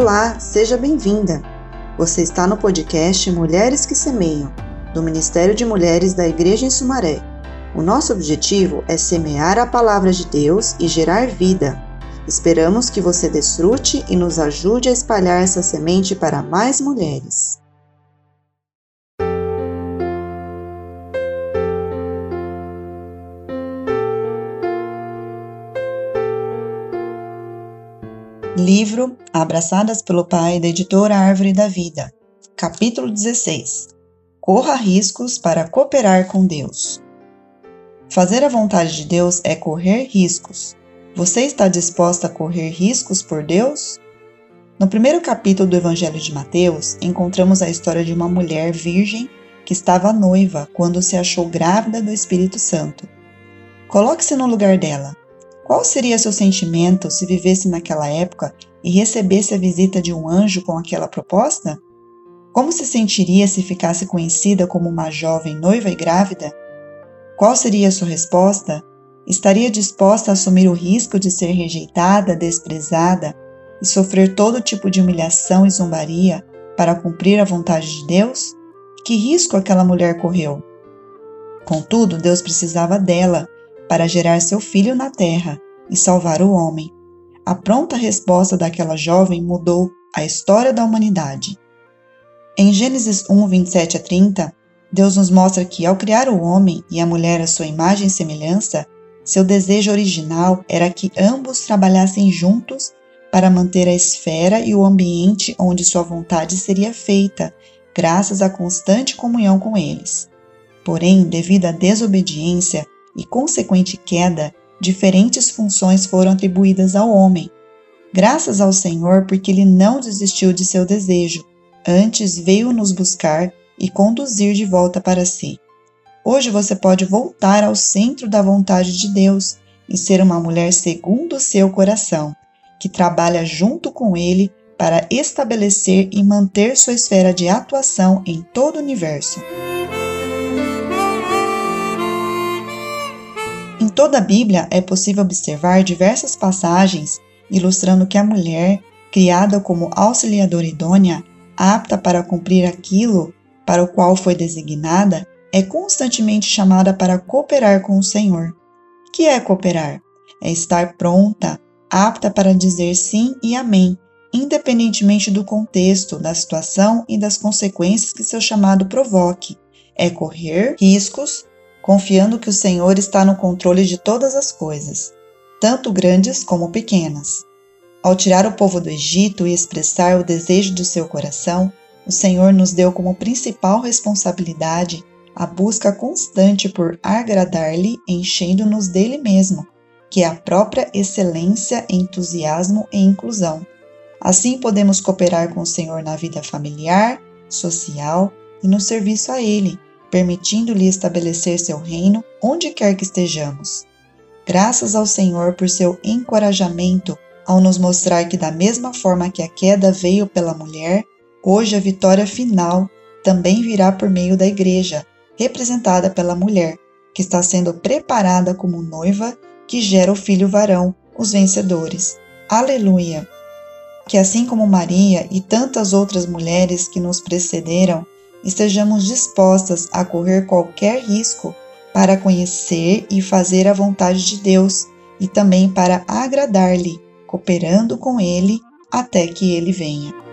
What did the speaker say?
Olá, seja bem-vinda! Você está no podcast Mulheres que Semeiam, do Ministério de Mulheres da Igreja em Sumaré. O nosso objetivo é semear a palavra de Deus e gerar vida. Esperamos que você desfrute e nos ajude a espalhar essa semente para mais mulheres. Livro Abraçadas pelo Pai da editora Árvore da Vida, capítulo 16 Corra riscos para cooperar com Deus. Fazer a vontade de Deus é correr riscos. Você está disposta a correr riscos por Deus? No primeiro capítulo do Evangelho de Mateus, encontramos a história de uma mulher virgem que estava noiva quando se achou grávida do Espírito Santo. Coloque-se no lugar dela. Qual seria seu sentimento se vivesse naquela época e recebesse a visita de um anjo com aquela proposta? Como se sentiria se ficasse conhecida como uma jovem noiva e grávida? Qual seria sua resposta? Estaria disposta a assumir o risco de ser rejeitada, desprezada e sofrer todo tipo de humilhação e zombaria para cumprir a vontade de Deus? Que risco aquela mulher correu? Contudo, Deus precisava dela para gerar seu filho na terra e salvar o homem. A pronta resposta daquela jovem mudou a história da humanidade. Em Gênesis 1, 27 a 30, Deus nos mostra que, ao criar o homem e a mulher à sua imagem e semelhança, seu desejo original era que ambos trabalhassem juntos para manter a esfera e o ambiente onde sua vontade seria feita, graças à constante comunhão com eles. Porém, devido à desobediência, e consequente queda, diferentes funções foram atribuídas ao homem. Graças ao Senhor, porque ele não desistiu de seu desejo, antes veio nos buscar e conduzir de volta para si. Hoje você pode voltar ao centro da vontade de Deus e ser uma mulher segundo o seu coração, que trabalha junto com ele para estabelecer e manter sua esfera de atuação em todo o universo. Toda a Bíblia é possível observar diversas passagens ilustrando que a mulher, criada como auxiliadora idônea, apta para cumprir aquilo para o qual foi designada, é constantemente chamada para cooperar com o Senhor. Que é cooperar? É estar pronta, apta para dizer sim e amém, independentemente do contexto, da situação e das consequências que seu chamado provoque. É correr riscos confiando que o Senhor está no controle de todas as coisas, tanto grandes como pequenas. Ao tirar o povo do Egito e expressar o desejo do seu coração, o Senhor nos deu como principal responsabilidade a busca constante por agradar-lhe, enchendo-nos dele mesmo, que é a própria excelência, entusiasmo e inclusão. Assim podemos cooperar com o Senhor na vida familiar, social e no serviço a Ele, permitindo-lhe estabelecer seu reino onde quer que estejamos. Graças ao Senhor por seu encorajamento ao nos mostrar que, da mesma forma que a queda veio pela mulher, hoje a vitória final também virá por meio da Igreja, representada pela mulher, que está sendo preparada como noiva que gera o filho varão, os vencedores. Aleluia! Que assim como Maria e tantas outras mulheres que nos precederam, estejamos dispostas a correr qualquer risco para conhecer e fazer a vontade de Deus e também para agradar-lhe, cooperando com Ele até que Ele venha.